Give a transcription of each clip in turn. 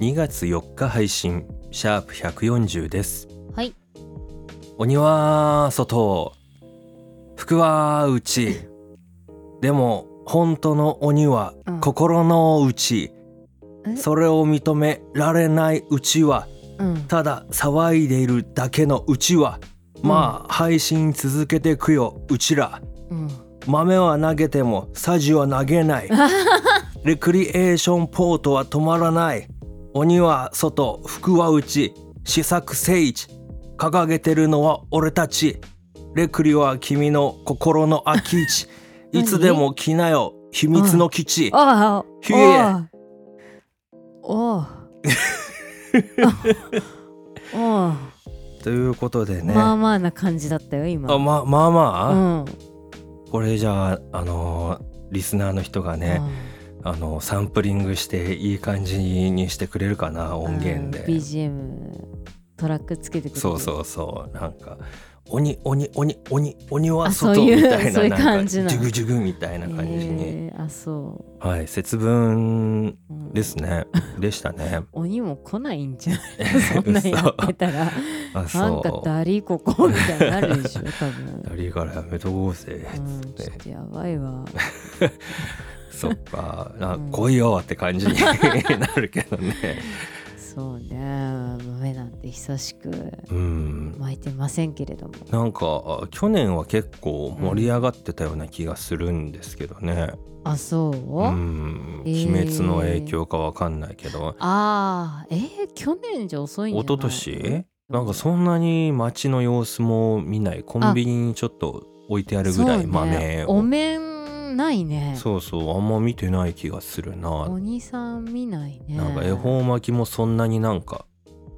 2月4日配信シャープ140です。はい。鬼は外服は内。でも本当の鬼はうん。心の内、え？それを認められないうちはうん。ただ騒いでいるだけのうちはまあ配信続けてくようちら。うん。豆は投げてもサジは投げない。レクリエーションポートは止まらない鬼は外服は内試作聖地掲げてるのは俺たちレクリは君の心の空き地いつでも来なよ秘密の基地ああひえおうおということでねまあまあな感じだったよ今あままあまあ、うんこれじゃああのーリスナーの人がね、うんあのサンプリングしていい感じにしてくれるかな音源で、うん BGM トラックつけてくれる。そうそうそう。なんか鬼鬼鬼鬼鬼はあ外みたいなそういうなんか感じなの。ジュグジュグみたいな感じに、えーあそはい節分う、うん。ですね。でしたね。鬼も来ないんじゃない？そんなんやってたら。あなんかダリここみたいになるでしょ多分。ダリからやめとこうぜうんつって。ちょっとやばいわ そっか。なうん。来いよって感じに なるけどね。そうね。豆なんて久しくうん。巻いてませんけれども。なんか去年は結構盛り上がってたような気がするんですけどね、あそう、うん、えー。鬼滅の影響かわかんないけど、ああえー、去年じゃ遅いんじゃない？一昨年？なんかそんなに街の様子も見ない。コンビニにちょっと置いてあるぐらい豆を。お面ないね。そうそうあんま見てない気がするな。鬼さん見ないね。なんか恵方巻きもそんなになんか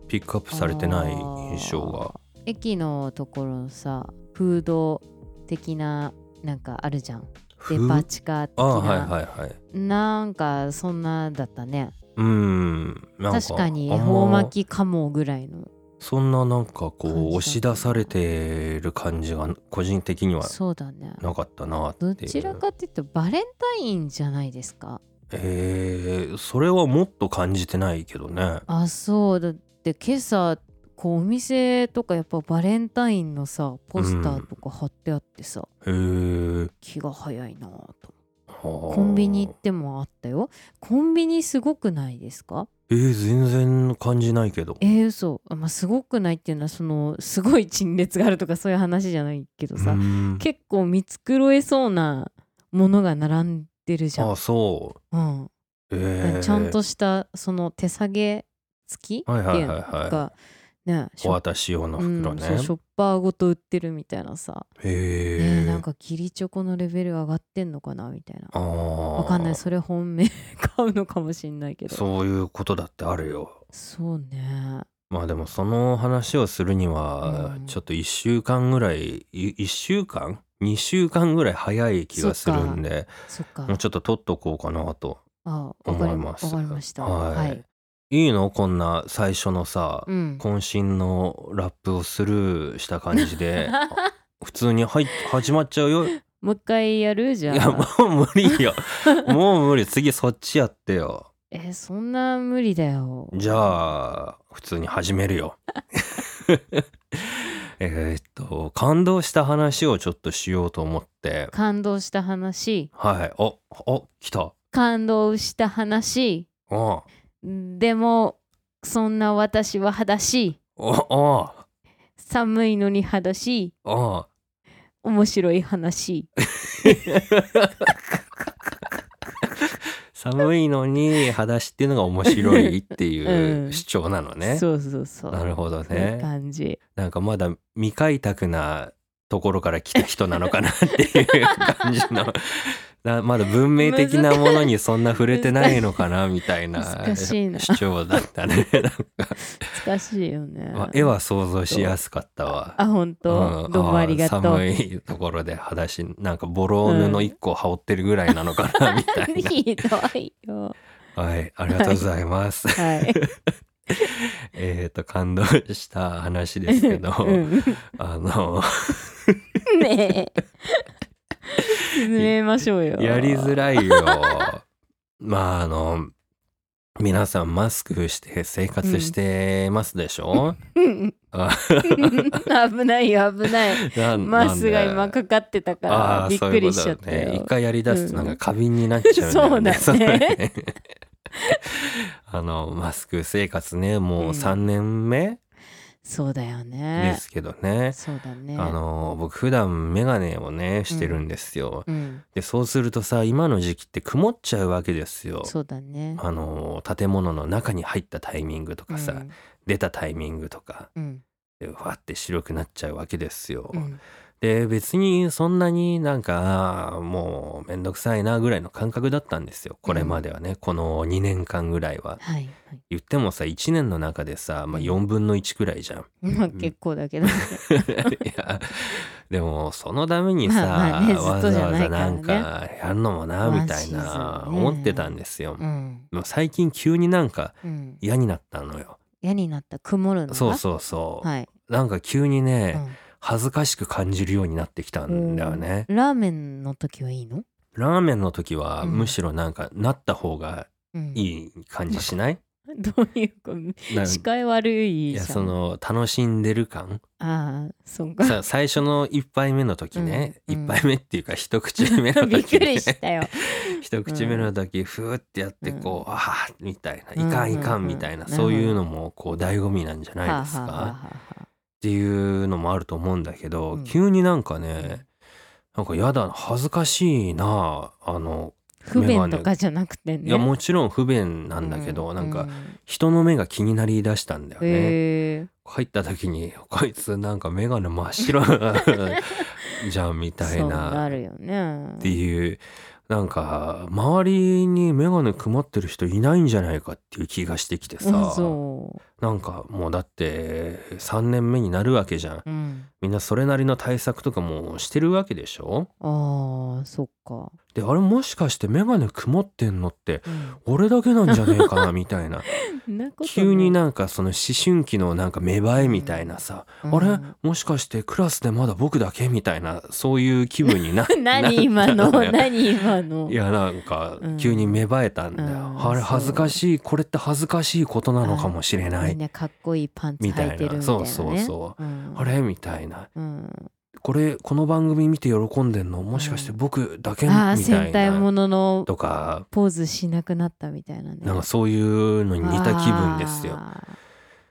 ピックアップされてない印象が。駅のところさフード的ななんかあるじゃん。デパ地下的な。あはいはいはい。なんかそんなだったね。うん。確かに恵方巻きかもぐらいのそんななんかこう押し出されてる感じが個人的にはそうだね。なかったなってどちらかっていうとバレンタインじゃないですか？えー、それはもっと感じてないけどね。あそう。だって今朝こうお店とかやっぱバレンタインのさポスターとか貼ってあってさ、へえ気が早いなぁと。ココンビニ行ってもあったよ。コンビニすごくないですか？えー、全然感じないけど。えー、嘘。あまあ、すごくないっていうのはそのすごい陳列があるとかそういう話じゃないけどさ、うん。結構見繕えそうなものが並んでるじゃん。あ、そう。うん。えー、ちゃんとしたその手下げ付きってはいはいいうはいはい。のがねおッ渡し用のうん袋ね、そうショッパーごと売ってるみたいなさ、へえねなんか義理チョコのレベル上がってんのかなみたいな。あわわかんない。それ本命買うのかもしんないけど。そういうことだってあるよ。そうね。まあでもその話をするにはうん。ちょっと1週間ぐらい1週間？2週間ぐらい早い気がするんでそっか。もうちょっと取っとこうかなと思います。わかりました。はい。はい、いいの？こんな最初のさ、うん。渾身のラップをスルーした感じで。普通に入っ始まっちゃうよ。いもう一回やる？じゃやもあう無理よ。もう無理。次そっちやってよ。えそんな無理だよ。じゃあ普通に始めるよ。えーっと感動した話をちょっとしようと思って。感動した話。はい。おお来た。感動した話。おでもそんな私は裸足おお。寒いのに裸足お。面白い話。寒いのに裸足っていうのが面白いっていう うん。主張なのね。そうそうそう。なるほどね。感じ。なんかまだ未開拓なところから来た人なのかなっていう感じのなまだ文明的なものにそんな触れてないのかなみたいな主張だったね難しいよね。まあ、絵は想像しやすかったわ。あ、本当、うんどうもありがとう。寒いところで裸足なんかボロ布一個羽織ってるぐらいなのかなみたいな、ひどいよ。はいありがとうございますはい。えっと感動した話ですけど、うんあのねえ。進めましょうよ。やりづらいよまああの皆さんマスクして生活してますでしょ、うんあ危ないよ、危ない。なマスが今かかってたかあら、あびっくりしちゃったそういうことだよね。よ一。回やり出すとなんか過敏になっちゃうね。そうだね あのマスク生活ねもうんう3年目？そうだよでね。すけどね。そうだね。あの僕普段メガネをねしてるんですよ。うん、でそうするとさ今の時期って曇っちゃうわけですよ。そうだね。あの建物の中に入ったタイミングとかさ、うん出たタイミングとかうん、でわって白くなっちゃうわけですよ。うん、で別にそんなになんかもうめんどくさいなぐらいの感覚だったんですよこれまではね、この2年間ぐらいは。はい、はい。言ってもさ1年の中でさ、まあ、うん4分の1くらいじゃん。まあ結構だけどね。いやでもそのためにさ、まあまあねわざわざなんかやるのもなみたいな思ってたんですよ。うん、最近急になんかうん。嫌になったのよ。嫌になった曇るのが？そうそうそう。はい。なんか急にね、うん恥ずかしく感じるようになってきたんだよね。ラーメンの時はいいの？ラーメンの時はうんむしろなんかなった方がうん、いい感じしない、どういうこな視界悪いいじゃん。やその楽しんでる感？ああ、そうか。さ最初の1杯目の時ね、うん1杯目っていうか一口目の びっ時、くりね、したよ。一口目の時ふーってやってこう、ああみたいな。うんいかんいかんみたいな、うん。そういうのもこう醍醐味なんじゃないですか、はあはあはあはっていうのもあると思うんだけど、うん。急になんかあね、なんかやだ恥ずかしいな。あの不便とかじゃなくてね。いやもちろん不便なんだけど、うなんかう人の目が気になりだしたんだよね。入った時にこいつなんか眼鏡真っ白 じゃんみたいそうななっるよね。ていうなんか周りに眼鏡曇ってる人いないんじゃないかっていう気がしてきてさなんかもうだって3年目になるわけじゃんう。うん。みんなそれなりの対策とかもしてるわけでしょ？ああ、そっか。であれもしかして眼鏡曇ってんのってうん。俺だけなんじゃねえかなみたいな。急になんかその思春期のなんか芽生えみたいなさ、うん。あれ？もしかしてクラスでまだ僕だけみたいなそういう気分にな 何今の？何今の？いやなんかうん。急に芽生えたんだよ、うんあれ恥ずかしいこれって恥ずかしいことなのかもしれない。みんなかっこいいパンツみたいな履いてるみたいな、ね、そうそうそう。うん、あれ？みたいな。うん、これこの番組見て喜んでんの？もしかして僕だけみたい戦隊もなののとかポーズしなくなったみたいなね。なんかそういうのに似た気分ですよ。あ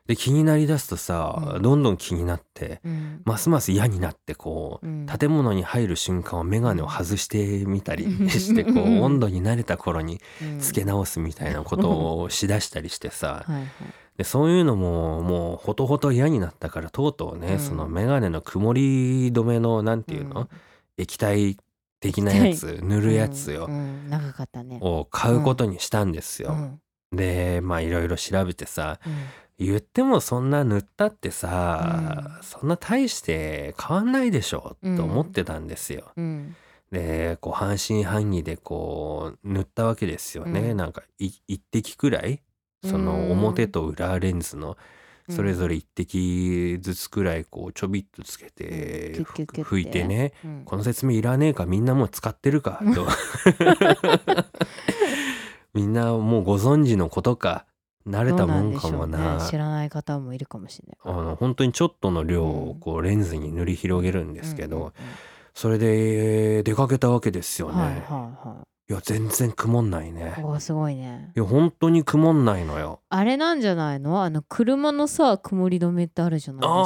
で気になりだすとさ、うん。どんどん気になってーうん。ますます嫌になってこううん。建物に入る瞬間は眼鏡を外してみたりしてこう温度に慣れた頃にうん。つけ直すみたいなことをしだしたりしてさはいはいでそういうのももうほとほと嫌になったからとうとうね、うん。その眼鏡の曇り止めのなんていうの、液体的なやつ塗るやつようん、うん。長かったね。を買うことにしたんですよ。うん。でまあいろいろ調べてさうん。言ってもそんな塗ったってさ、うん。そんな大して変わんないでしょと思ってたんですよ。うん。でこう半信半疑でこう塗ったわけですよね、うん。なんかい一滴くらいその表と裏レンズのそれぞれ一滴ずつくらいこうちょびっとつけて拭いてね。うんこの説明いらねえかみんなもう使ってるかとみんなもうご存知のことか慣れたもんかもなね知らない方もいるかもしれないあの本当にちょっとの量うんをこうレンズに塗り広げるんですけど、それで出かけたわけですよね、うんはいはいはいや全然曇んないね。いおーすごいね。いや本当に曇んないのよ。あれなんじゃないの？あの車のさ曇り止めってあるじゃないですあか。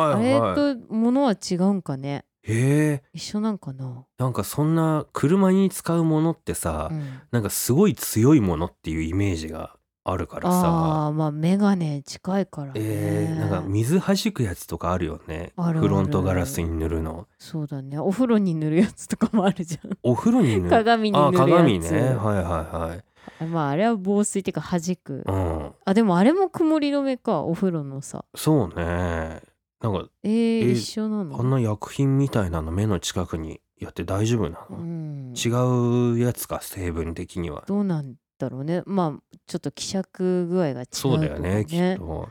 ああれはいはい。とものは違うんかね？へえ一緒なんかな、なんかそんな車に使うものってさ、うん、なんかすごい強いものっていうイメージがあるからさ。ああまあメガネ近いからね、えー、なんか水弾くやつとかあるよね。あるある。フロントガラスに塗るの。そうだね。お風呂に塗るやつとかもあるじゃん。お風呂に塗る。鏡にあ塗るやつ。鏡ね。はいはいはいまああれは防水っていうか弾く。うん。あでもあれも曇り止めかお風呂のさ。そうね。なんかえー、え一緒なの？あんな薬品みたいなの目の近くにやって大丈夫なうの、ん、違うやつか成分的には。どうなん？だろうね。まあちょっと希釈具合が違うとそうだよかね。きっと、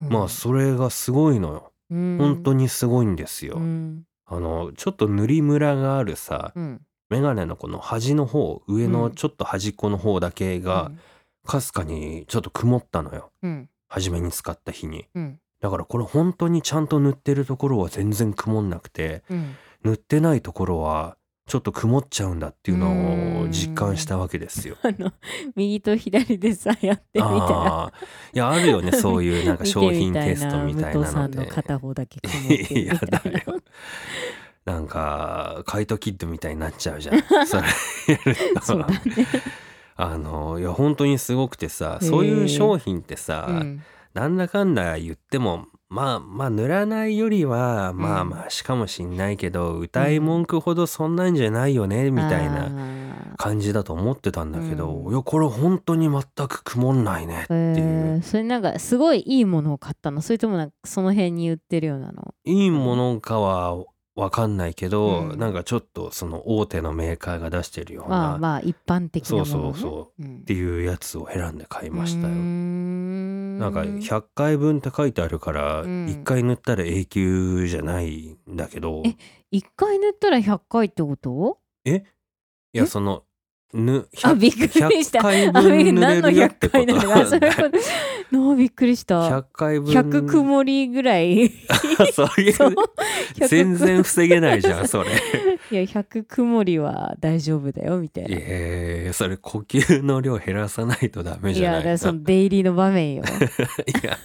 うん。まあそれがすごいのよ、うん。本当にすごいんですよ、うん。あのちょっと塗りムラがあるさうん。メガネのこの端の方上のちょっと端っこの方だけがかすかにちょっと曇ったのよ。うん。初めに使った日に。うん。だからこれ本当にちゃんと塗ってるところは全然曇んなくてうん。塗ってないところはちょっと曇っちゃうんだっていうのを実感したわけですよ。あの右と左でさやってみたらいやあるよねそういうなんか商品テストみたいなのでの片方だけ曇ってるみたいやだな。よ なんかカイトキッドみたいになっちゃうじゃんそれやるとそうだね。あのいや本当にすごくてさそういう商品ってさ、うん。なんだかんだ言ってもまあまあ塗らないよりはまあまあしかもしんないけど、歌い文句ほどそんなんじゃないよねみたいなな感じだと思ってたんだけど、うん。いやこれ本当に全く曇んないねっていう、えー、それなんかすごいいいものを買ったの？それともなんかその辺に売ってるようなの？いいものかはわかんないけど、うん。なんかちょっとその大手のメーカーが出してるような、まあまあ一般的なね、そうそうそう。うん。っていうやつを選んで買いましたよ。ん。なんか100回分って書いてあるからうん。1回塗ったら永久じゃないんだけど、え一回塗ったら100回ってこと？いやえ？そのぬあびっくりした。100回あ分塗れるよって100こと回なのかそういうことのびっくりした。100回分。100曇りぐらい。そういうそう。100全然防げないじゃん それ。いや100曇りは大丈夫だよみたいな。いえー、それ呼吸の量減らさないとダメじゃやない？のだからその出入りの場面よ。いや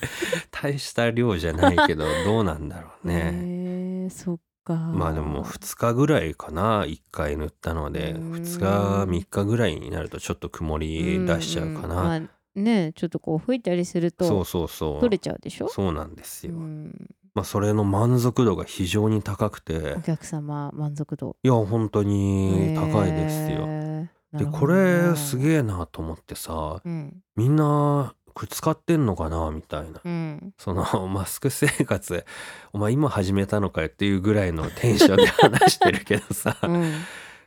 大した量じゃないけどどうなんだろうね。へえそっか。まあでも2日ぐらいかな1回塗ったので。うん。2日3日ぐらいになるとちょっと曇り出しちゃうかな、んんまあねちょっとこう吹いたりするそうとそうそう。取れちゃうでしょ？そうなんですよ、うん。まあそれの満足度が非常に高くて。お客様満足度。いや本当に高いですよ、へー。でこれすえ。げえなと思ってさうん。みんなこれ使ってんのかなみたいな。うん。その マスク生活お前今始めたのかよっていうぐらいのテンションで話してるけどさ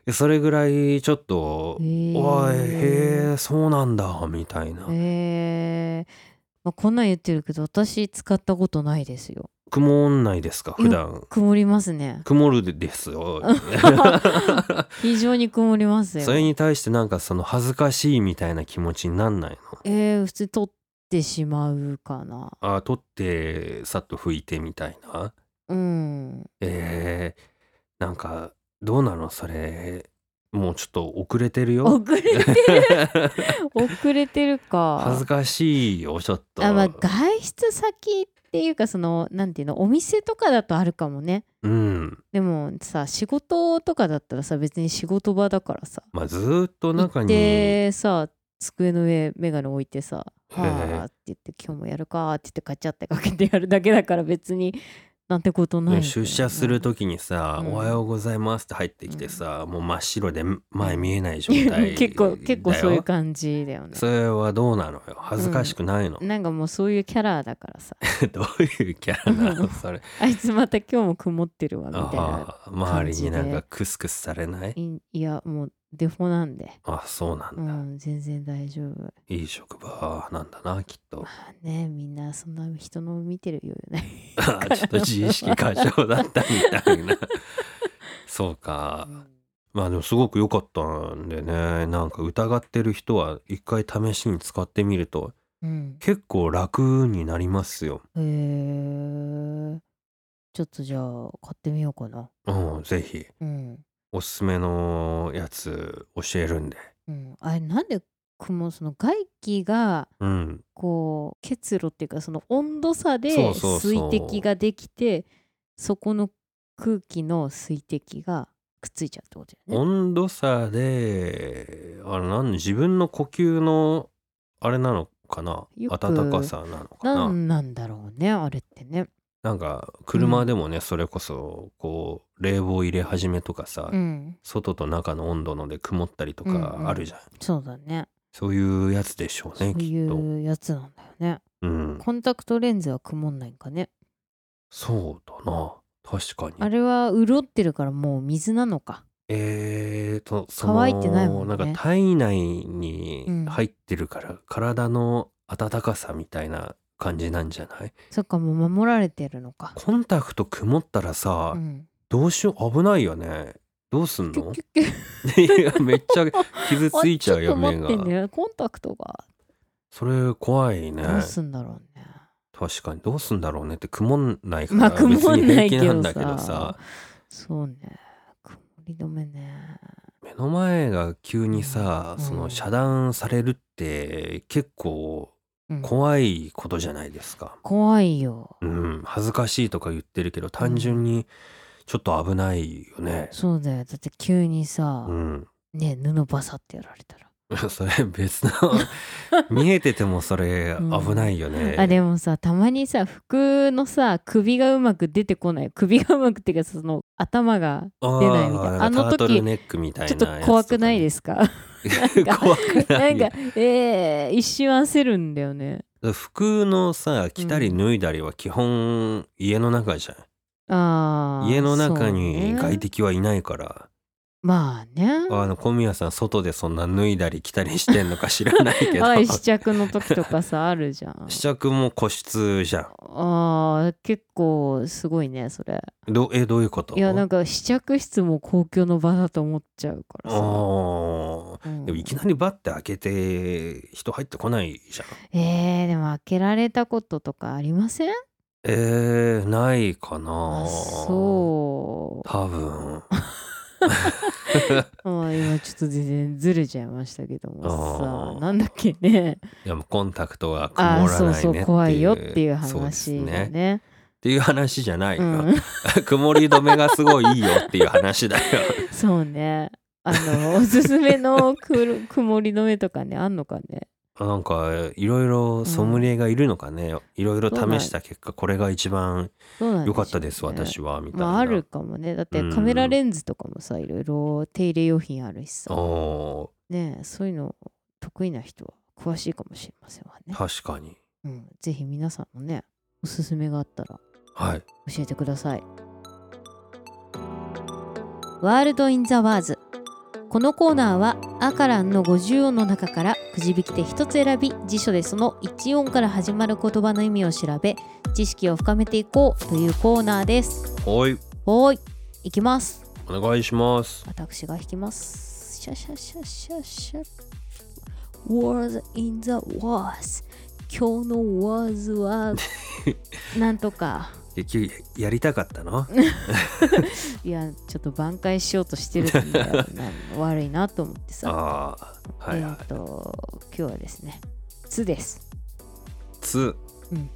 うんそれぐらいちょっとおいへえそうなんだみたいなへえ。まあこんなん言ってるけど私使ったことないですよ。曇んないですか普段曇りますね。曇るですよ 非常に曇りますよ。それに対してなんかその恥ずかしいみたいな気持ちになんないの？えー、普通取ってしまうかな。あ取ってさっと拭いてみたいなうん。えー、なんかどうなの？それもうちょっと遅れてるよ遅れてる 遅れてるか。恥ずかしいよちょっとあまあ外出先っていうかそのなんていうのお店とかだとあるかもね。うんでもさ仕事とかだったらさ別に仕事場だからさ。まあずーっと中にてさ机の上メガネ置いてさ「へえはあ」って言って「今日もやるか」って言ってカチャってかけてやるだけだから別になんてことない。けど出社する時にさ「うん。おはようございます」って入ってきてさ、もう真っ白で前見えない状態 結構結構そういうじ感じだよね。それはどうなのよ？恥ずかしくないの、なんかもうそういうキャラだからさ。どういうキャラなの？それ。あいつまた今日も曇ってるわみたいな周りになんかクスクスされない？いいやもうデフォなんで。あそうなんだ、うん全然大丈夫。いい職場なんだなきっと。まあねみんなそんな人の見てるよね あちょっと自意識過剰だったみたいな。そうか。まあでもすごく良かったんでねなんか疑ってる人は一回試しに使ってみるとうん。結構楽になりますよ。へえちょっとじゃあ買ってみようかな。うんぜひ。うんおすすめのやつ教えるんで。うん。あれなんで雲その外気がうん。こう結露っていうかその温度差で水滴ができてそこの空気の水滴がくっついちゃうってことだよね。温度差であれなん自分の呼吸のあれなのかな？暖かさなのかな？なんなんだろうねあれってねなんか車でもね、それこそこう冷房入れ始めとかさ、うん。外と中の温度ので曇ったりとうんかうん。あるじゃん、そうだね。そういうやつでしょうそうねきっと。いうやつなんだよね。うん。コンタクトレンズは曇んないんかね。そうだな。確かに。あれは潤ってるからもう水なのか。えーとその乾いてないもんね。なんか体内にうん。入ってるから、体の温かさみたいな感じなんじゃない？そっかもう守られてるのか。コンタクト曇ったらさ、うん。どうしよう？危ないよね。どうすんの？いやめっちゃ傷ついちゃうよ目が。ね。コンタクトが。それ怖いね。どうすんだろうね。確かに。どうすんだろうねって曇んないかまあら別に平気なんだけどさ。さそうね。曇り止めね。目の前が急にさ、うん。その遮断されるって結構うん怖いことじゃないですか。怖いよ。うん、恥ずかしいとか言ってるけど単純にちょっと危ないよね。そうだよ。だって急にさうん、ね布バサってやられたら。それ別の 見えててもそれうん。危ないよね。あでもさたまにさ服のさ首がうまく出てこない。首がうまくっていうかその頭が出ないみたいな。あの時タートルネックみたいちょなっと怖くないですか？怖くなないんかえー、一瞬焦るんだよね服のさ着たり脱いだりは基本家の中じゃん。あー家の中にね外敵はいないから。まあね。あの小宮さん外でそんな脱いだり着たりしてんのか知らないけど。はい試着の時とかさあるじゃん。試着も個室じゃん。あー結構すごいねそれ。どえどういうこと？いやなんか試着室も公共の場だと思っちゃうからあさ、ー。うん。でもいきなりバッて開けて人入ってこないじゃん。えー、でも開けられたこととかありません？えー、ないかな。あそう。多分 まあ今ちょっと全然ずれちゃいましたけどもさなんだっけね。いやもうコンタクトが曇らないねっていう。そう怖いよっていう話だね。ね。っていう話じゃないよ、うん。曇り止めがすごいいいよっていう話だよ。そうね。あのおすすめのくる曇り止めとかねあんのかねなんかいろいろソムリエがいるのかね、いろいろ試した結果これが一番良かったです、私はみたいな、まああるかもね。だってうん。カメラレンズとかもさいろいろ手入れ用品あるしさ。おねそういうの得意な人は詳しいかもしれませんわね。ー、確かに。うん、ぜひ皆さんのねおすすめがあったらはい。教えてください。ワールド・イン・ザ・ワーズこのコーナーはアカランの50音の中からくじ引きで一つ選び辞書でその1音から始まる言葉の意味を調べ知識を深めていこうというコーナーです。はい。おーい。いきます。お願いします。私が弾きます。シャシャシャシャシャ。Words in the Wars 今日の Words は なんとか結局やりたかったの？いやちょっと挽回しようとしてるんだよな悪いなと思ってさ。ああはいはい。えっ、と今日はですね「つ」です。つ。うん。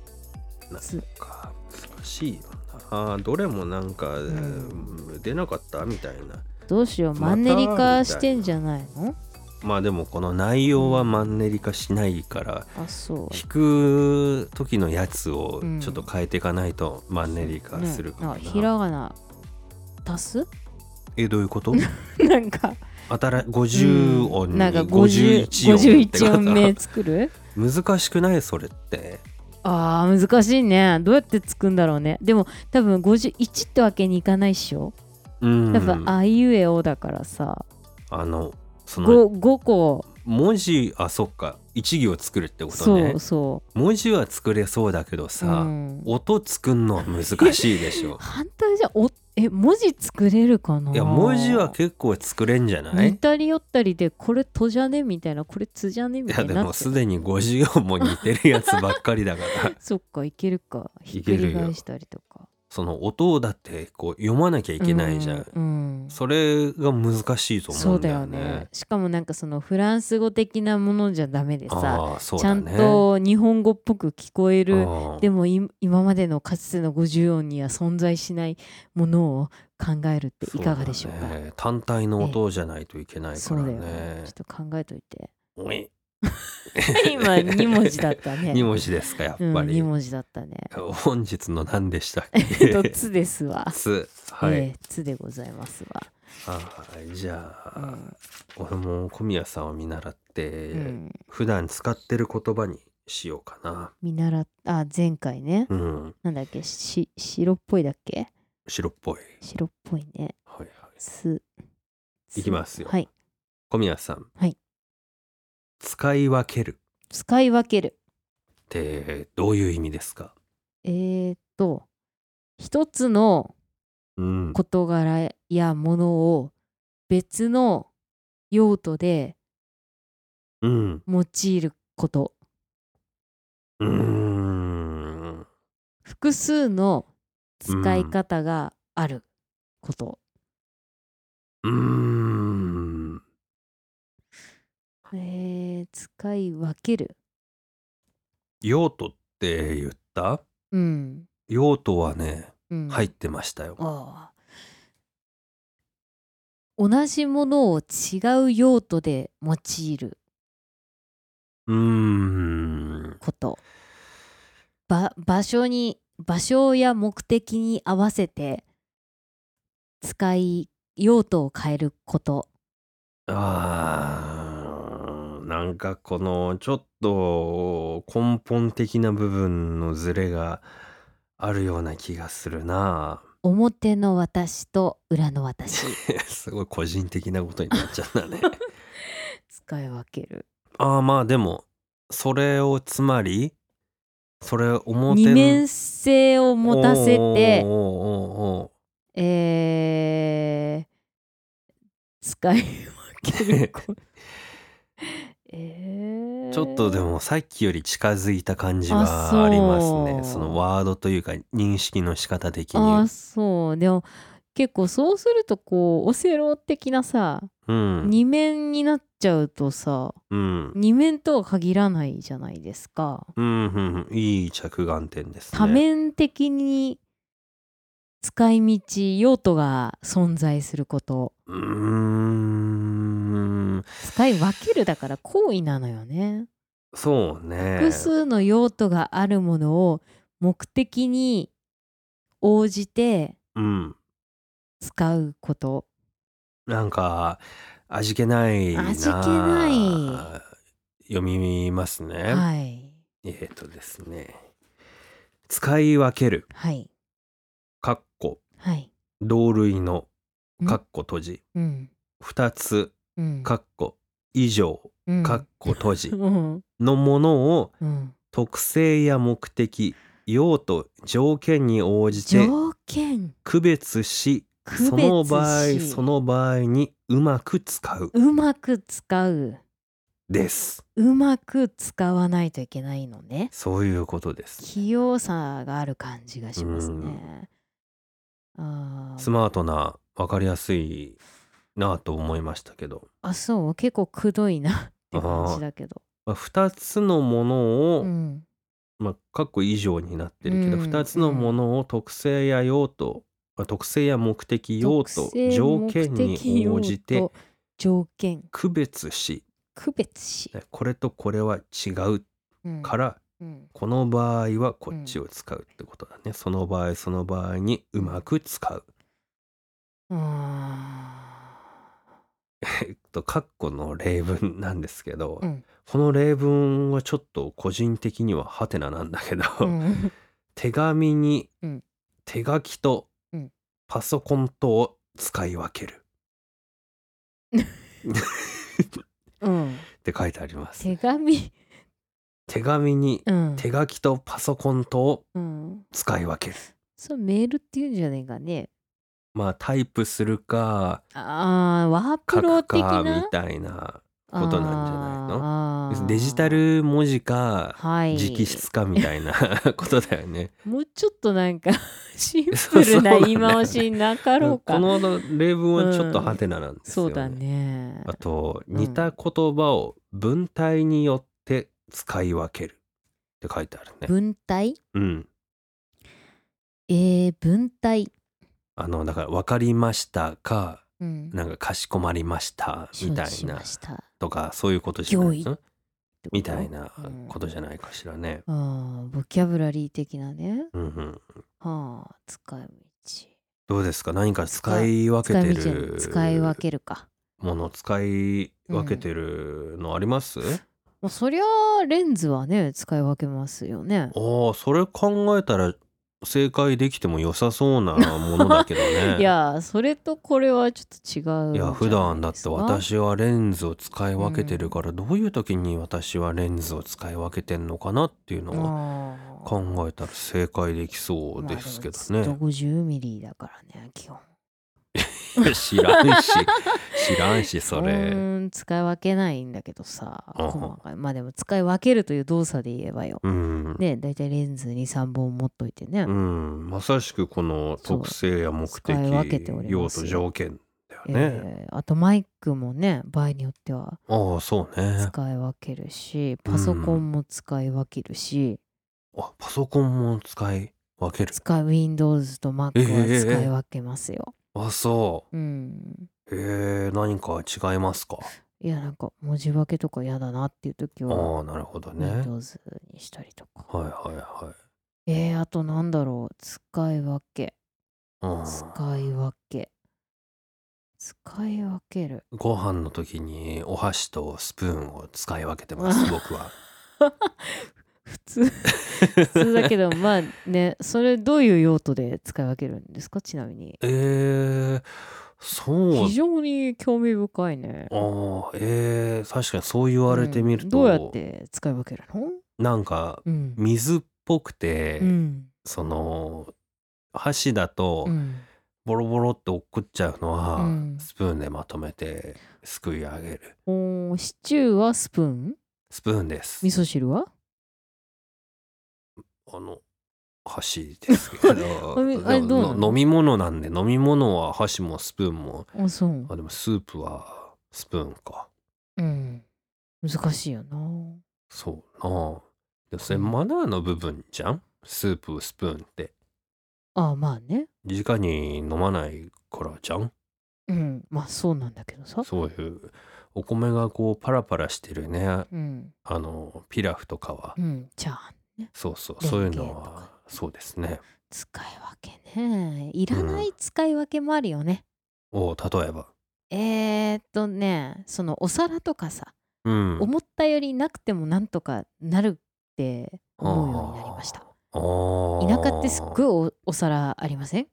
なんつ。か難しいよな。どれもなんか、ん。出なかったみたいな。どうしようマンネリ化してんじゃないの？まあでもこの内容はマンネリ化しないから、あそう。弾く時のやつをうん。ちょっと変えていかないとマンネリ化するかね、らあひらがな足す？えどういうこと？なんか。新50音になんか50 51音って51音目こ作る？と難しくないそれって。あー難しいね。どうやってつくんだろうね。でも多分51ってわけにいかないっしょ。うん。やっぱあいうえおだからさ。あのその 5, 5個。文字あそっか。一行作るってことね。そうそ文字は作れそうだけどう、さ、うん。音作んのは難しいでしょ。反対じゃおえ文字作れるかな？いや文字は結構作れんじゃない？似たり寄ったりでこれ「と」じゃね？みたいな。これ「つ」じゃね？みいやでたいになって。もすでに50音も似てるやつばっかりだから。そっかいけるか。ひっくり返したりとかその音をだってこう読まなきゃいけないじゃん、うん、うん。それが難しいと思うんだよね。ね。しかもなんかそのフランス語的なものじゃダメでさ、ああそうちゃんと日本語っぽく聞こえるうんでもい今までのかつての50音には存在しないものを考えるっていかがでしょうか？ね。単体の音じゃないといけないからね。ね。ちょっと考えといて。おい 今2文字だったね。2文字ですかやっうん、ぱり、2文字だったね。本日の何でしたっ えけっと「つ」ですわ。つはい、えーつでございますわ。はいじゃあ、うん。俺も小宮さんを見習って、うん。普段使ってる言葉にしようかな。見習っあ前回ね。うん。なんだっけ？し白っぽいだっけ？白っぽい。白っぽいね。はいはい。す。いきますよ。はい。小宮さん。はい使い分ける。使い分ける。ってどういう意味ですか？えー、っと一つのうん。事柄やものを別の用途でうん。用いること。うーん。複数の使い方があること、うーんえー、使い分ける。用途って言った？うん、用途はねうん、入ってましたよ、ああ。同じものを違う用途で用いる。うーん。こと。ば場所に場所や目的に合わせて使い用途を変えること。あーなんかこのちょっと根本的な部分のズレがあるような気がするな。表の私と裏の私。すごい個人的なことになっちゃったね。使い分ける。ああまあでもそれをつまりそれ表二面性を持たせてえー、使い分けるこ えー、ちょっとでもさっきより近づいた感じはありますね。そのワードというか認識の仕方的に。あそう。でも結構そうするとこうオセロ的なさ、うん。二面になっちゃうとさうん。二面とは限らないじゃないですか。うんうんうん。いい着眼点ですね。多面的に使い道用途が存在することうーん使い分けるだから行為なのよね。そうね。複数の用途があるものを目的に応じてうん。使うこと。なんか味気ないな味気ない。読みますね、はい。えっ、とですね。使い分ける。はい。かっこはい。同類のんかっこ閉じ。うん。2つ。うんかっこ以上うん。かっこ閉じ。うん。のものをうん。特性や目的用途条件に応じて条件。区別しその場合その場合にうまく使う。うまく使う。です。うまく使わないといけないのね。そういうことです。器用さがある感じがしますね。スマートな分かりやすいなと思いましたけど、あそう？結構くどいな って感じだけど。まあ、2つのものを、うん。まあ、かっこ以上になってるけど、うん2つのものを特性や用途、まあ、特性や目的用途条件に応じて条件。区別し。区別し、これとこれは違ううん。から、うん。この場合はこっちを使うってことだね、その場合その場合にうまく使う。あえっと括弧の例文なんですけど、うん。この例文はちょっと個人的にはハテナなんだけど、ーうん。手紙にうん。手書きとうん。パソコンとを使い分ける。うん。って書いてあります。手紙？手紙にうん。手書きとパソコンとをうん。使い分ける。それメールっていうんじゃねえかねまあタイプするかあーワープ書ロ的くかみなたいなことなんじゃないの？あー。デジタル文字かはい。直筆かみたいな ことだよね。もうちょっとなんか シンプルな言い回しなかろうか。この例文はちょっとハテナなんですよ、そうだね。あとうん似た言葉を文体によって使い分けるって書いてあるね。文体？うん。えー、文体あのだから分かりましたかうん。なんかかしこまりましたみたいなました。とかそういうことじゃない行為ってこと？みたいなことじゃない、かしらね。うん、ああボキャブラリー的なね。うんうん、はあ使い道。どうですか？何か使い分けてる使い分けるか。もの使い分けてるのあります、もうそりゃレンズはね使い分けますよね。ああそれ考えたら正解できても良さそうなものだけどね。いやそれとこれはちょっと違ういいや普段だって私はレンズを使い分けてるから、どういう時に私はレンズを使い分けてんのかなっていうのはああ考えたら正解できそうですけどまあでね。もずっと50ミリだからね基本 知らんし知らんしそれ。うん使い分けないんだけどさ細かい。まあでも使い分けるという動作で言えばよ。うん、ねだいたいレンズ23本持っといてね、うん、まさしくこの特性や目的使い分けており用途条件だよね。えーあとマイクもね場合によってはああそうね。使い分けるしパソコンも使い分けるし、あパソコンも使い分ける。使い Windows と Mac はええ使い分けますよ、あそう。うんえー、何か違いますか？いやなんか文字分けとか嫌だなっていう時あはあなるほどね。Windows にしたりとかはいはいはい。えー、あとなんだろう使い分けうん使い分け使い分けるご飯の時にお箸とスプーンを使い分けてます僕は。普通 普通だけどまあねそれどういう用途で使い分けるんですか？ちなみに。えー、そう。非常に興味深いね。あーえー、確かにそう言われてみると、うんどうやって使い分けるの？なんかうん。水っぽくて、うん。その箸だとうん。ボロボロって落っこっちゃうのは、うん。スプーンでまとめてすくい上げる。おーシチューはスプーン？スプーンです。味噌汁は？あの箸ですけど。飲み物なんで飲み物は箸もスプーンも。あそう。あでもスープはスプーンか。うん。難しいよな。そうな。あでもそれうんマナーの部分じゃん？スープスプーンって。あまあね。直に飲まないからじゃん？うん。まあそうなんだけどさ。そういうお米がこうパラパラしてるね。うん。あのピラフとかは。うん。チャーハンね。そうそう連そういうのはそうですね。使い分けね。いらない使い分けもあるよね、お例えば。えー、っとねそのお皿とかさ、うん。思ったよりなくてもなんとかなるって思うようになりました。田舎ってすっごいおお皿ありません？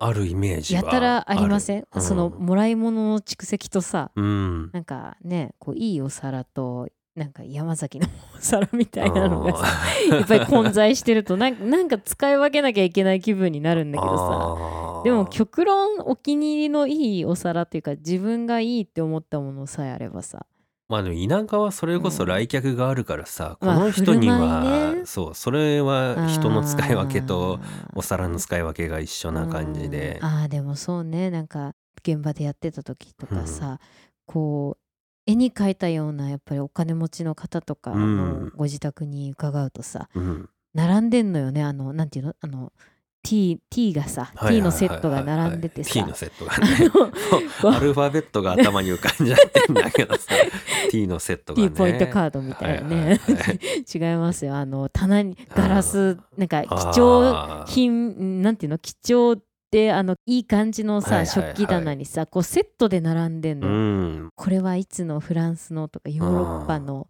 あるイメージはやたらありません、ある。そのうんもらい物の蓄積とさうん。なんかねこういいお皿となんか山崎のお皿みたいなのがさいっぱい混在してるとなんかなんか使い分けなきゃいけない気分になるんだけどさ。さでも極論お気に入りのいいお皿っていうか自分がいいって思ったものさえあればさ。まあでも田舎はそれこそ来客があるからさ、まあこの人には、舞いね。そうそれは人の使い分けとお皿の使い分けが一緒な感じで。うん。あーでもそうね。なんか現場でやってた時とかさ、こう絵に描いたようなやっぱりお金持ちの方とかうん。のご自宅に伺うとさ、うん。並んでんのよね。あのなんていうの？あの T, T がさ、はいはい T のセットが並んでてさ。T のセットがね。アルファベットが頭に浮かんじゃってんだけどさ。T のセットがね。T ポイントカードみたいなね、はいはいはい 違いますよ。あの棚にガラスなんか貴重品なんていうの？貴重ってあのいい感じのさ、はいはいはい。食器棚にさこうセットで並んでんうの、ん。これはいつのフランスのとかヨーロッパの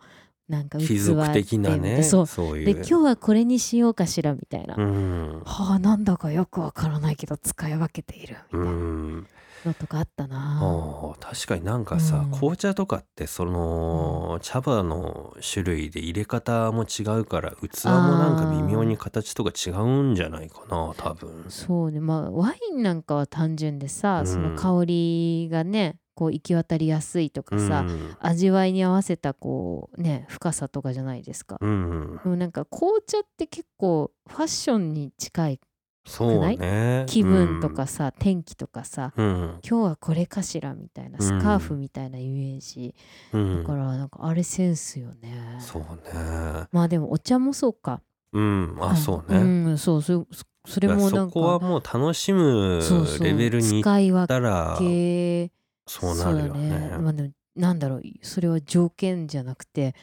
なんか器貴族的なでねそう。そういう。で今日はこれにしようかしらみたいな、うん。はあなんだかよくわからないけど使い分けているみうたいなん。のとかあったな、あー確かになんかさ、うん。紅茶とかってその、茶葉の種類で入れ方も違うから器もなんか微妙に形とか違うんじゃないかな多分。そうね。まあワインなんかは単純でさ、うん。その香りがねこう行き渡りやすいとかさ、うん。味わいに合わせたこうね深さとかじゃないですか、うん。なんか紅茶って結構ファッションに近い？そうね。気分とかさ、天気とかさうん。今日はこれかしらみたいなスカーフみたいなイメージ、うん。だからなんかあれセンスよね。そうね。まあでもお茶もそうか。うん。あそうね、うんそうそそそれもなんそこはかもう楽しむレベルにいっ使い分たらけそうなるよね。そうだまあ、でもなんだろう。それは条件じゃなくて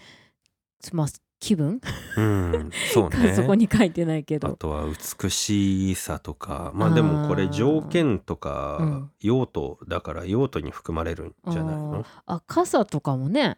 まあ気分、うん そうね。そこに書いてないけあどとは美しさとか。まあでもこれ条件とかうん。用途だから用途に含まれるんじゃないの？あ傘とかもね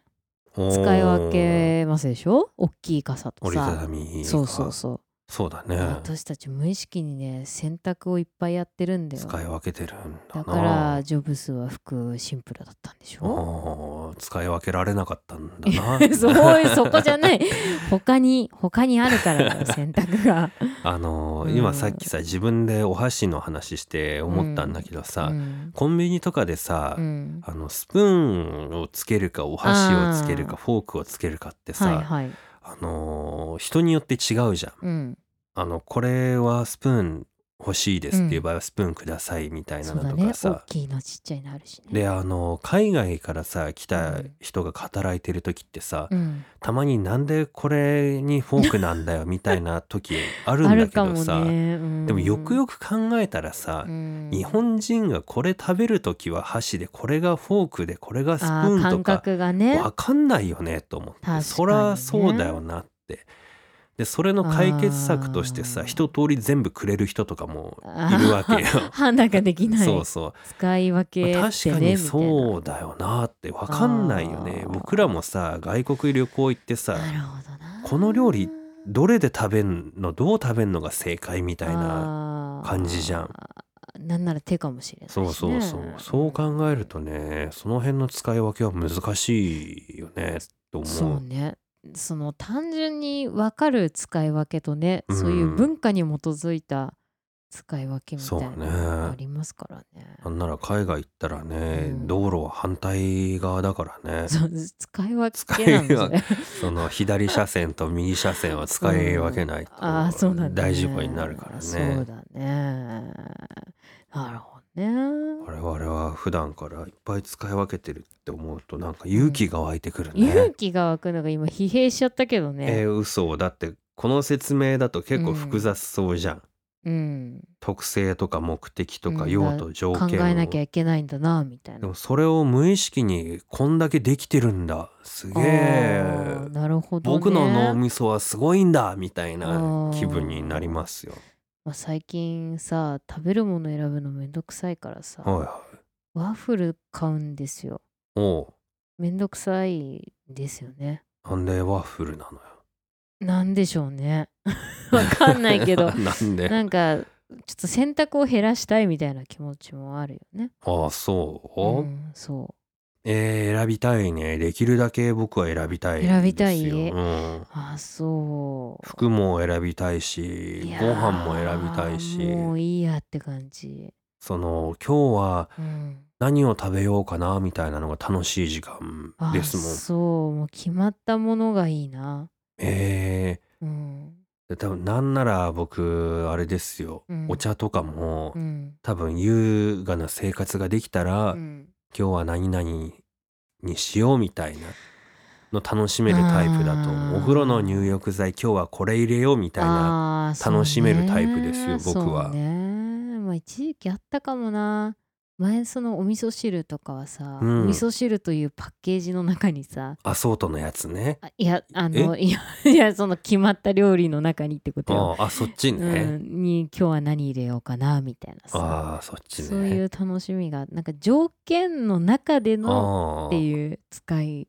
使い分けますでしょ？大きい傘と折りたさたみがそうそうそうそうだね。私たち無意識にね洗濯をいっぱいやってるんだよ。使い分けてるんだな。だからジョブスは服シンプルだったんでしょ？あー使い分けられなかったんだな。そうそこじゃない。他に他にあるから 洗濯が。あのーうん。今さっきさ自分でお箸の話して思ったんだけどさ、うん。コンビニとかでさ、うん。あのスプーンをつけるかお箸をつけるかフォークをつけるかってさ、はいはい。あのー人によって違うじゃん。うんあのこれはスプーン欲しいですっていう場合はスプーンくださいみたいなそうだね大のとかさ、きいのちっちゃいのあるしね。であの海外からさ来た人が働いてる時ってさ、うん。たまになんでこれにフォークなんだよみたいな時あるんだけどさ、ね、うん。でもよくよく考えたらさ、うん。日本人がこれ食べる時は箸でこれがフォークでこれがスプあーンとか覚がね。わかんないよねと思って、そらそうだよなってでそれの解決策としてさ一通り全部くれる人とかもいるわけよ。判断ができない。そうそう。使い分けね確かにそうだよなってわかんないよね。僕らもさ外国旅行行ってさこの料理どれで食べんのどう食べんのが正解みたいなな感じじゃん。なんなら手かもしれないし、ね、そうそうそう。そう考えるとねその辺の使い分けは難しいよねと思う。そうねその単純に分かる使い分けとね、うんそういう文化に基づいた使い分けみたいなありますからね。なんなら海外行ったらね、うん道路は反対側だからね使い分けなんですね。その左車線と右車線は使い分けないと ああそうなんだ、ね、大事故になるからそうね。だね。なるほどね。我々は普段からいっぱい使い分けてるって思うとなんか勇気が湧いてくるね。勇気が湧くのが今疲弊しちゃったけどね。えー嘘だってこの説明だと結構複雑そうじゃん。うん、特性とか目的とかうん用途条考件をえなきゃいけないんだなみたいな。でもそれを無意識にこんだけできてるんだすげあえーなるほど、ね。僕の脳みそはすごいんだみたいな気分になりますよ。まあ、最近さ食べるもの選ぶのめんどくさいからさ、はいはい。ワッフル買うんですよ。おう。めんどくさいですよね。なんでワッフルなのよ。なんでしょうね。わかんないけど。なんで？なんかちょっと選択を減らしたいみたいな気持ちもあるよね。ああそう、うん、そえー選びたいね。できるだけ僕は選びたいですよ。選びたいうん、うあそう。服も選びたいしごー飯も選びたいし。もういいやって感じ、その今日はうん、何を食べようかなみたいなのが楽しい時間あですもん。そう。もう決まったものがいいな。えうん。ー、で多分なんなら僕あれですよ、うん。お茶とかも、うん。多分優雅な生活ができたら、うん今日は何々にしようみたいなの楽しめるタイプだとお風呂の入浴剤今日はこれ入れようみたいな楽しめるタイプですよ僕は。そうね。まあ一時期あったかもな前そのお味噌汁とかはさ、うん。お味噌汁というパッケージの中にさアソートのやつね。あいやあのいや いやその決まった料理の中にってことよ、ああそっちうね、ん、に今日は何入れようかなみたいなさ。ああそっちね。そういう楽しみがなんか条件の中でのっていう使い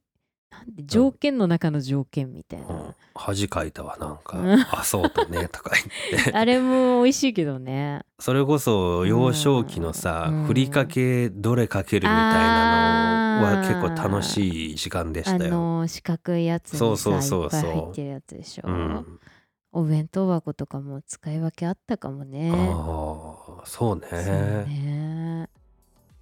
条件の中の条件みたいな、うん。恥かいたわなんか。うん。アソートねとか言って。あれも美味しいけどね。それこそ幼少期のさ、うん。ふりかけどれかけるみたいなのは結構楽しい時間であしたよ。の四角いやつにさそうそうそうそう。いっぱい入ってるやつでしょ、うん、お弁当箱とかも使い分けあったかもね。ああそうね。そうね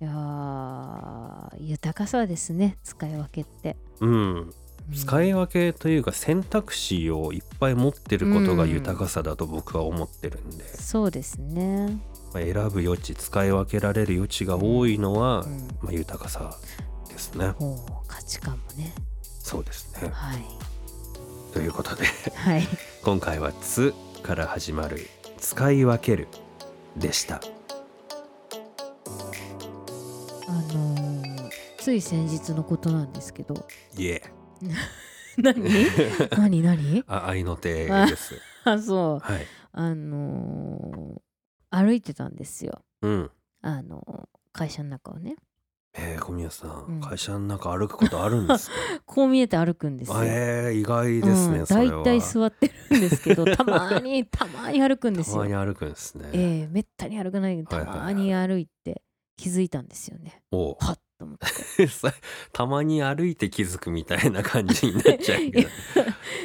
いやー豊かさですね使い分けって、うん。うん。使い分けというか選択肢をいっぱい持ってることが豊かさだと僕は思ってるんで、そうですね、まあ選ぶ余地使い分けられる余地が多いのは、うん、まあ、豊かさですね。価値観もね。そうですね。はい。ということではい。今回は「つ」から始まる「使い分ける」でしたあのーつい先日のことなんですけど。イエ 何？何？何？あ愛の手です。あそう。はい。あのー歩いてたんですよ。うん。あの会社の中をね。えー、小宮さん、うん。会社の中歩くことあるんですか？こう見えて歩くんですよ。えー、意外ですね、うん、それは。大体座ってるんですけどたまにたまに歩くんですよ。たま。に歩くんですね、ええめったに歩かないけどたまに歩いて気づいたんですよね。おうはっと思って。さたまに歩いて気づくみたいな感じになっちゃうけど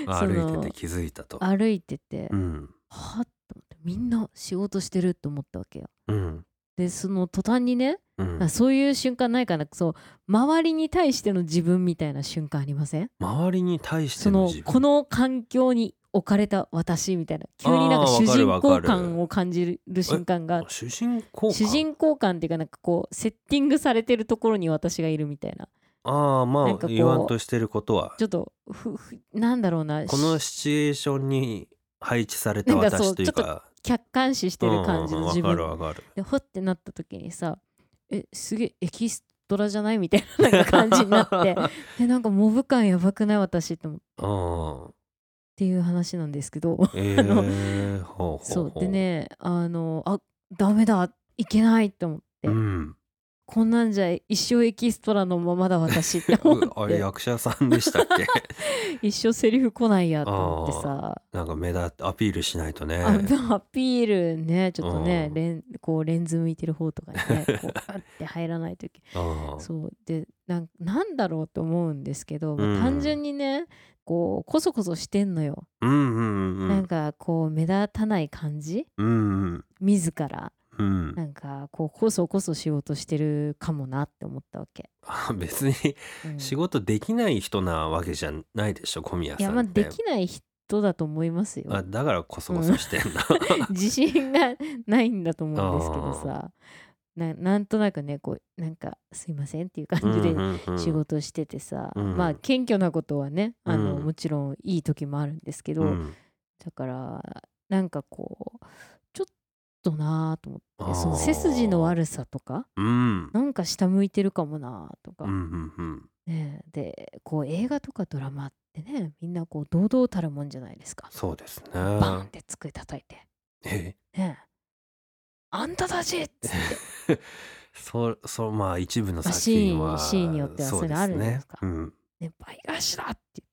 歩いてて気づいたと歩いてて、うんはっと思ってみんな仕事してると思ったわけよ。うんでその途端にね、うん。あそういう瞬間ないかな。そう周りに対しての自分みたいな瞬間ありません？周りに対してそのの自分。この環境に置かれた私みたいな急になんか主人公感を感じる瞬間が主人公感？主人公感っていうかなんかこうセッティングされてるところに私がいるみたいな。ああまあ言わんとしてることは。ちょっとふふなんだろうなこのしシチュエーションに配置されたなんかそう私というか客観視してる感じの自分。かるわかる。でほってなった時にさえすげえエキストラじゃないみたいななんか感じになって。でなんかモブ感やばくない私って思っああていう話なんですけど。え あのー、そう。でねあのあダメだいけないって思って、うんこんなんじゃ一生エキストラのままだ私って 思あれって。役者さんでしたっけ？一生セリフ来ないやと思ってさ。なんか目立ってアピールしないとね。あアピールねちょっとねうん。レンこうレンズ向いてる方とかにね こうパッて入らないときああそう。でなんなんだろうと思うんですけど、まあうん。単純にねこうこそこそしてんのよ、うんうんうん。なんかこう目立たない感じ？うんうん。自らうん。なんかこうこそこそ仕事してるかもなって思ったわけ、あ別にうん。仕事できない人なわけじゃないでしょ小宮いやまあできない人だと思いますよ。あだからこそこそしてんの 自信がないんだと思うんですけどさ。ななんとなくねこうなんかすいませんっていう感じでうんうんうん仕事しててさ、うん。まあ謙虚なことはねあの、うんもちろんいい時もあるんですけど、うん。だからなんかこうとなぁと思ってその背筋の悪さとかうん。なんか下向いてるかもなとか、うんうんうん。ねえ、でこう映画とかドラマってねみんなこう堂々たるもんじゃないですか。そうですね。バーンって机叩いて。え「ねえ。あんたたち!」っつって。そうそうまあ一部のまあ作品はシーンシーンによってはそういうのあるじゃないですか。そうね「ね倍頭!」ってうん、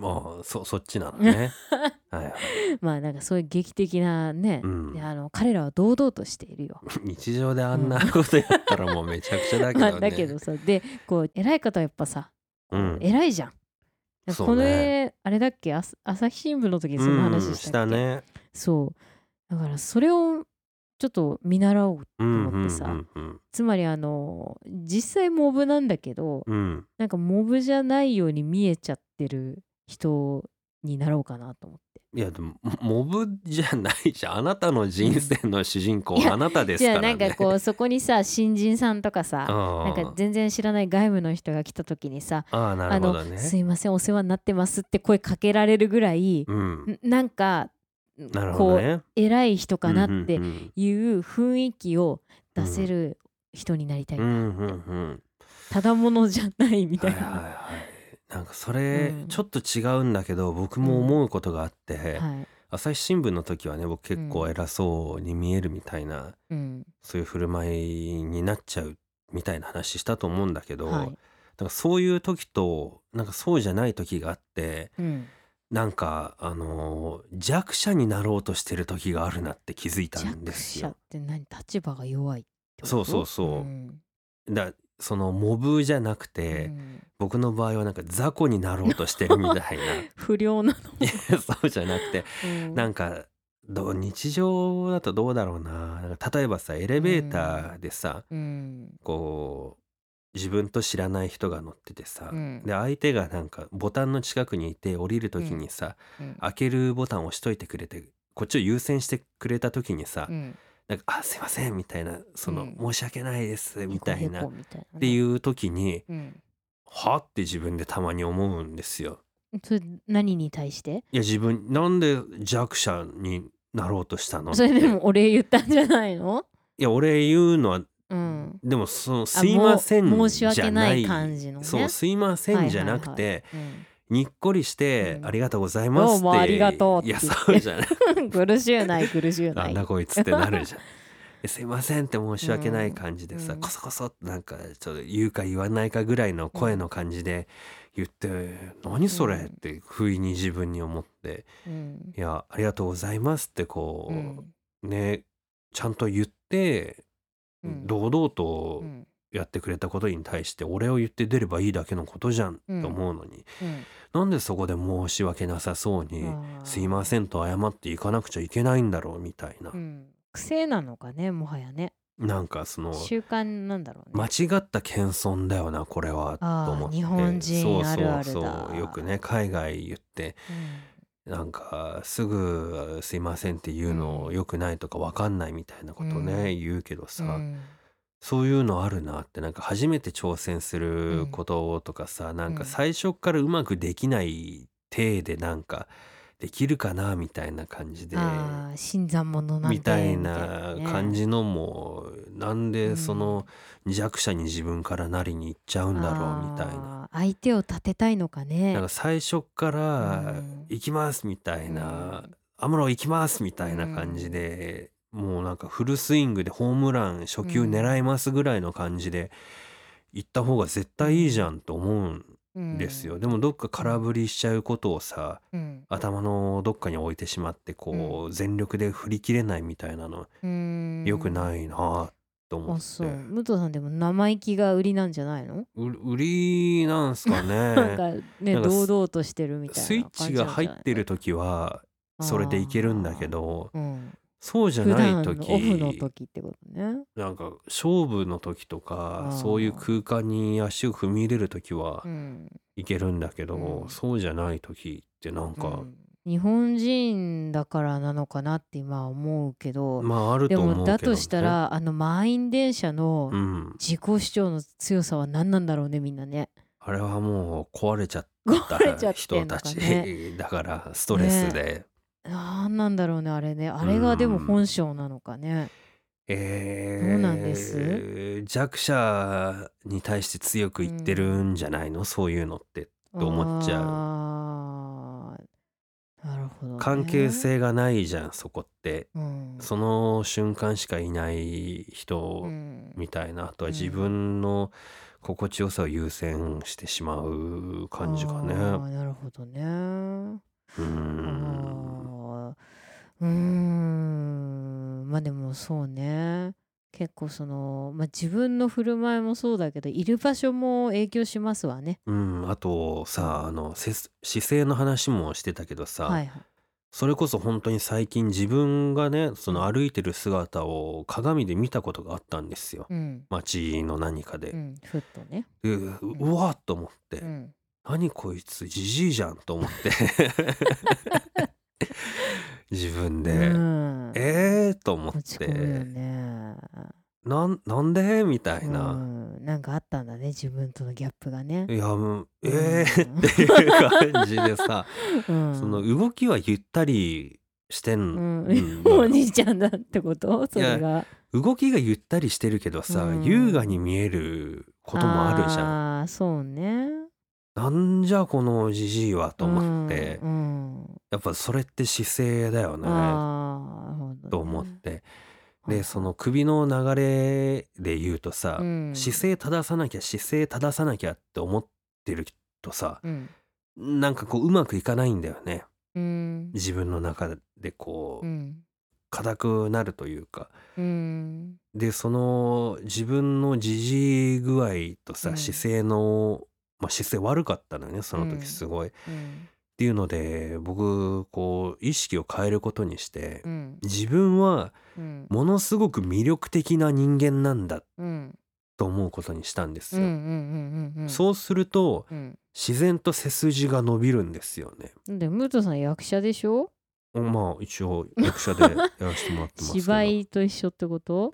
もうそそっちなのね。はいはい。まあなんかそういう劇的なね、うん。であの彼らは堂々としているよ。日常であんなことやったらもうめちゃくちゃだけどね、まあだけどさでこう偉い方はやっぱさ、うん。偉いじゃん。そうね。これあれだっけ？朝朝日新聞の時にその話うんしたっけ、ねそう。だからそれをちょっと見習おううん思ってさ。うんうんつまりあの実際モブなんだけどうんうん。なんかモブじゃないように見えちゃってる人になろうかなと思って。いやでもモブじゃないじゃん。あなたの人生の主人公あなたですじゃあからねなんかこうそこにさ新人さんとかさあなんか全然知らない外部の人が来た時にさああなあのるほどね。すいませんお世話になってますって声かけられるぐらい、うん。んなんかなるほこう偉い人かなっていう雰囲気を出せる人になりたい、うんうんうんうん。ただものじゃないみたいな、はいはいはいなんかそれうん。ちょっと違うんだけど僕も思うことがあって、はい。朝日新聞の時はね僕結構偉そうに見えるみたいな、うん。そういう振る舞いになっちゃうみたいな話したと思うんだけど、はい。なんかそういう時となんかそうじゃない時があってうん、なんかあのー弱者になろうとしてる時があるなって気づいたん弱ですよ。者っ。て何？立場が弱いってこと？そうそうそうん。だそのモブじゃなくて、うん。僕の場合はなんか雑魚になろうとしてるみたいな。不良なの、そうじゃなくてうん。なんかどう日常だとどうだろうな。なんか例えばさエレベーターでさ、うん。こう自分と知らない人が乗っててさ、うん。で相手がなんかボタンの近くにいて降りる時にさ、うん。開けるボタンを押しといてくれてこっちを優先してくれた時にさ、うんなんか「あすいません」みたいなその、うん。申し訳ないです」みたいなっていう時にうん「は?」って自分でたまに思うんですよ。それ何に対して？いや自分なんで弱者になろうとしたの？それでって。もお礼言ったんじゃないの？いや俺言うのはうん。でもそのあすいませんもう申し訳なじゃないい感じのね。そうすいませんじゃなくて、うんにっこりして、うん。ありがとうございますって。どうもありがとうっや言って。そうじゃ ない。苦しゅうない苦しゅうななんいだこいつってなるじゃん。ですいませんって申し訳ない感じでさ、うん。コソコソってなんかちょっと言うか言わないかぐらいの声の感じで言って、何それって不意に自分に思って、うん。いやありがとうございますってこう、うん。ねちゃんと言って、うん。堂々とうんやってくれたことに対してお礼を言って出ればいいだけのことじゃんって思うのに、うん。なんでそこで申し訳なさそうにあ「ーすいません」と謝っていかなくちゃいけないんだろうみたいな、うん。癖なのかねもはやね。なんかその習慣なんだろうね。間違った謙遜だよなこれはと思って。日本人そうあるあるそうだそう。よくね海外言ってなんかすぐ「すいません」って言うのうん。よくないとかわかんないみたいなことね、う言うけどさ、うんそういうのあるなってなんか初めて挑戦することとかさ、なんか最初からうまくできない体でなんかできるかなみたいな感じで。ああ新参者なんてみたいみなね感じのもなんでその弱者に自分からなりに行っちゃうんだろうみたいな。あー相手を立てたいのかね。なんか最初からうん「行きます」みたいな「アムロ行きます」みたいな感じでもうなんかフルスイングでホームラン初球狙いますぐらいの感じで行った方が絶対いいじゃんと思うんうんですよ。でもどっか空振りしちゃうことをさうん。頭のどっかに置いてしまってこう全力で振り切れないみたいなのうん。良くないなと思っあそう。て。武藤さんでも生意気が売りなんじゃないの？う売りなんすかなんね。か ねなんか堂々としてるみたいなスイッチが入ってる時はそれでいけるんだけどうんそうじゃ普ない時段のオフの時ってことね。なんか勝負の時とかあー。そういう空間に足を踏み入れる時はうん。いけるんだけど、うん。そうじゃない時ってなんか、うん。日本人だからなのかなって今は思うけど、まああるでと思うけど、ね、もだとしたらあの満員電車のうん、自己主張の強さは何なんだろうねみんなね。あれはもう壊れちゃっ 壊れちゃたってんの人たち、かね。だからストレスで、何なんだろうねあれね。あれがでも本性なのかね。えーどうなんです？弱者に対して強く言ってるんじゃないの、そういうのってと思っちゃう。なるほど、ね。関係、性がないじゃんそこって。うん、その瞬間しかいない人うん。みたいな、あとはうん。自分の心地よさを優先してしまう感じかね。なるほどね。うーんうーんまあでもそうね結構その、まあ、自分の振る舞いもそうだけどいる場所も影響しますわね。うん、あとさあのせ姿勢の話もしてたけどさ、はいはい。それこそ本当に最近自分がねその歩いてる姿を鏡で見たことがあったんですようん。街の何かでう。ん、ふっとね。でううわっと思って、うん。何こいつじじいじゃんと思って自分で、うん、えーと思って。ね。なんなんで？みたいうな、ん、なんかあったんだね自分とのギャップがね。いやもううん。えーっていう感じでさ、うん、その動きはゆったりしてん、うん。うん。お兄ちゃんだってこと？それが。動きがゆったりしてるけどさ、うん。優雅に見えることもあるじゃん。ああそうね。なんじゃこのじじいはと思って、うんうん。やっぱそれって姿勢だよね。と思って。はいでその首の流れで言うとさ、うん。姿勢正さなきゃ姿勢正さなきゃって思ってるとさうん。なんかこううまくいかないんだよね。うん。自分の中でこううん。硬くなるというか。うん。でその自分のじじい具合とさ、うん。姿勢の、まあ、姿勢悪かったのよねそのうん。時すごい。っうん。ていうので僕こう意識を変えることにして、うん。自分はうん。ものすごく魅力的な人間なんだうん。と思うことにしたんですよ。そうするとうん。自然と背筋が伸びるんですよね。でムートさん役者でしょ？まあ一応役者でやらせてもらってます 芝居と一緒ってこと？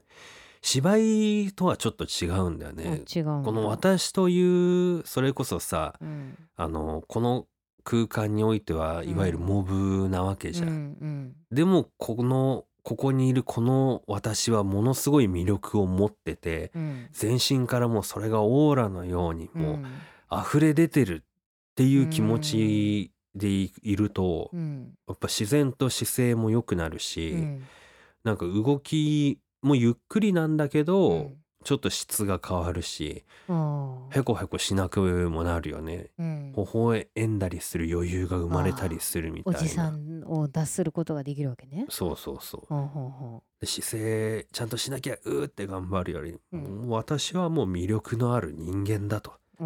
芝居とはちょっと違うんだよあね。違うこの私というそれこそさうん。あのこの空間においてはいわゆるモブなわけじゃん。うんでもこのここにいるこの私はものすごい魅力を持っててうん。全身からもうそれがオーラのようにうん。もう溢れ出てるっていう気持ちでいいるとうん。やっぱ自然と姿勢も良くなるし、うん。なんか動きもゆっくりなんだけど、うん。ちょっと質が変わるしああへこへこしなくもなるよね。うん。微笑んだりする余裕が生まれたりするみたいな。おじさんを脱することができるわけね。そうそうそう。ほうほうほで姿勢ちゃんとしなきゃうーって頑張るより、私はもう魅力のある人間だと。っ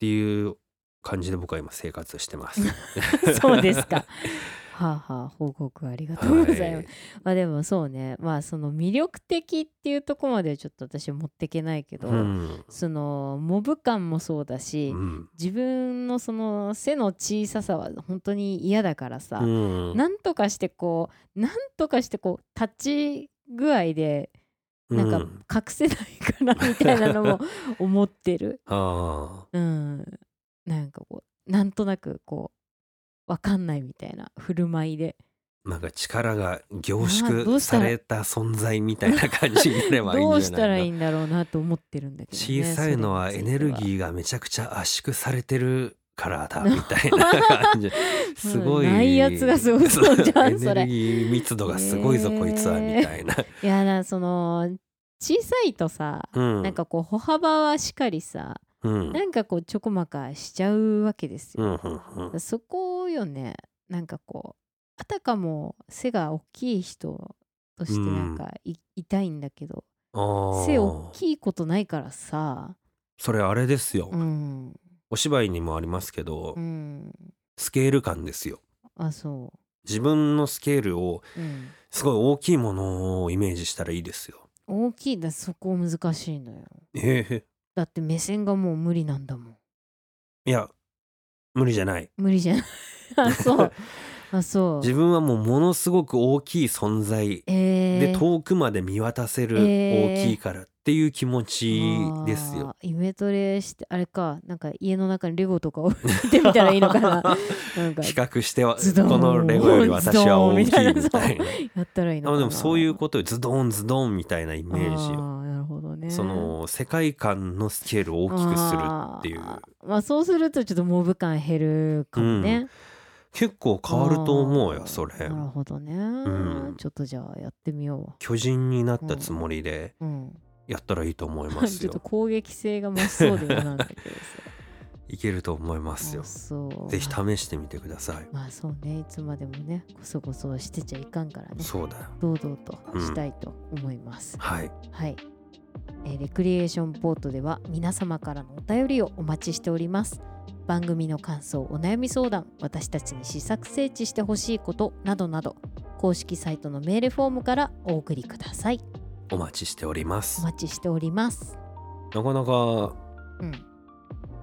ていう感じで僕は今生活してます。そうですか。はあはあ報告ありがとうございます。まあでもそうね。まあその魅力的っていうところまではちょっと私持ってけないけど、うん。そのモブ感もそうだし、うん。自分のその背の小ささは本当に嫌だからさ、うん。なんとかしてこうなんとかしてこう立ち具合でなんかうん。隠せないかなみたいなのも 思ってる。あ。うん、なんかこうなんとなくこうわかんないみたいな振る舞いで。ーなんか力が凝縮された存在みたいな感じになればいいんどうじゃないの？したらいいんだろうなと思ってるんだけど、ね、小さいのはエネルギーーがめちゃくちゃ圧縮されてるからだみたいな感じ。すごいないやつがすごそうじゃんエそれ。ネルギー密度がすごいぞ、こいつはみたいな、いやなその小さいとさ、うん、なんかこう歩幅はしっかりさうん。なんかこうちょこまかしちゃうわけですよ、うんうんうん。そこよね。なんかこうあたかも背が大きい人としてなんかい,、たいんだけど背大きいことないからさ。それあれですよ、うん。お芝居にもありますけど、うん。スケール感ですよ。あそ自分のスケールをう、うん、すごい大きいものをイメージしたらいいですよ。大きいだそこ難しいのよ。ええだって目線がもう無理なんだもん。いや無理じゃない。無理じゃない。あそう。あそう。自分はもうものすごく大きい存在えー、で遠くまで見渡せるえー。大きいからっていう気持ちですよ。あーイメトレしてあれかなんか家の中にレゴとかを見てみたらいいのかな。なんか比較してはこのレゴより私は大きいみたいな。ズドンみたいなやったらいいのかな。あでもそういうことよ。ズドンズドンみたいなイメージあよ。ーなるほどね。その世界観のスケールを大きくするっていう。まあそうするとちょっとモブ感減るかもね、結構変わると思うよそれ。なるほどね、ん。ちょっとじゃあやってみよ巨人になったつもりでううん。やったらいいと思います ちょっとよ。攻撃性が増しそうで嫌なんだけどさいけると思いますよ。ぜひ試してみてください。まあそうね。いつまでもねこそこそしてちゃいかんからね。そうだよ。堂々としたいと思います、はい。はい、えーレクリエーションポートでは皆様からのお便りをお待ちしております。番組の感想お悩み相談私たちに試作整地してほしいことなどなど公式サイトのメールフォームからお送りください。お待ちしておりまおす。待ちしております。なかなかうん。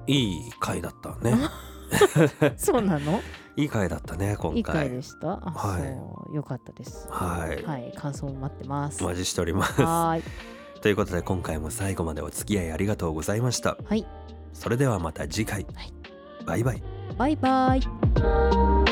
いい回だったね。そうなの？いい回だったね今いい回回。でした？あ、はい。よかったです。はい。はい感想も待ってます。お待ちしております。はーいということで今回も最後までお付き合いありがとうございました。はいそれではまた次回。はいバイバイ。バイバイ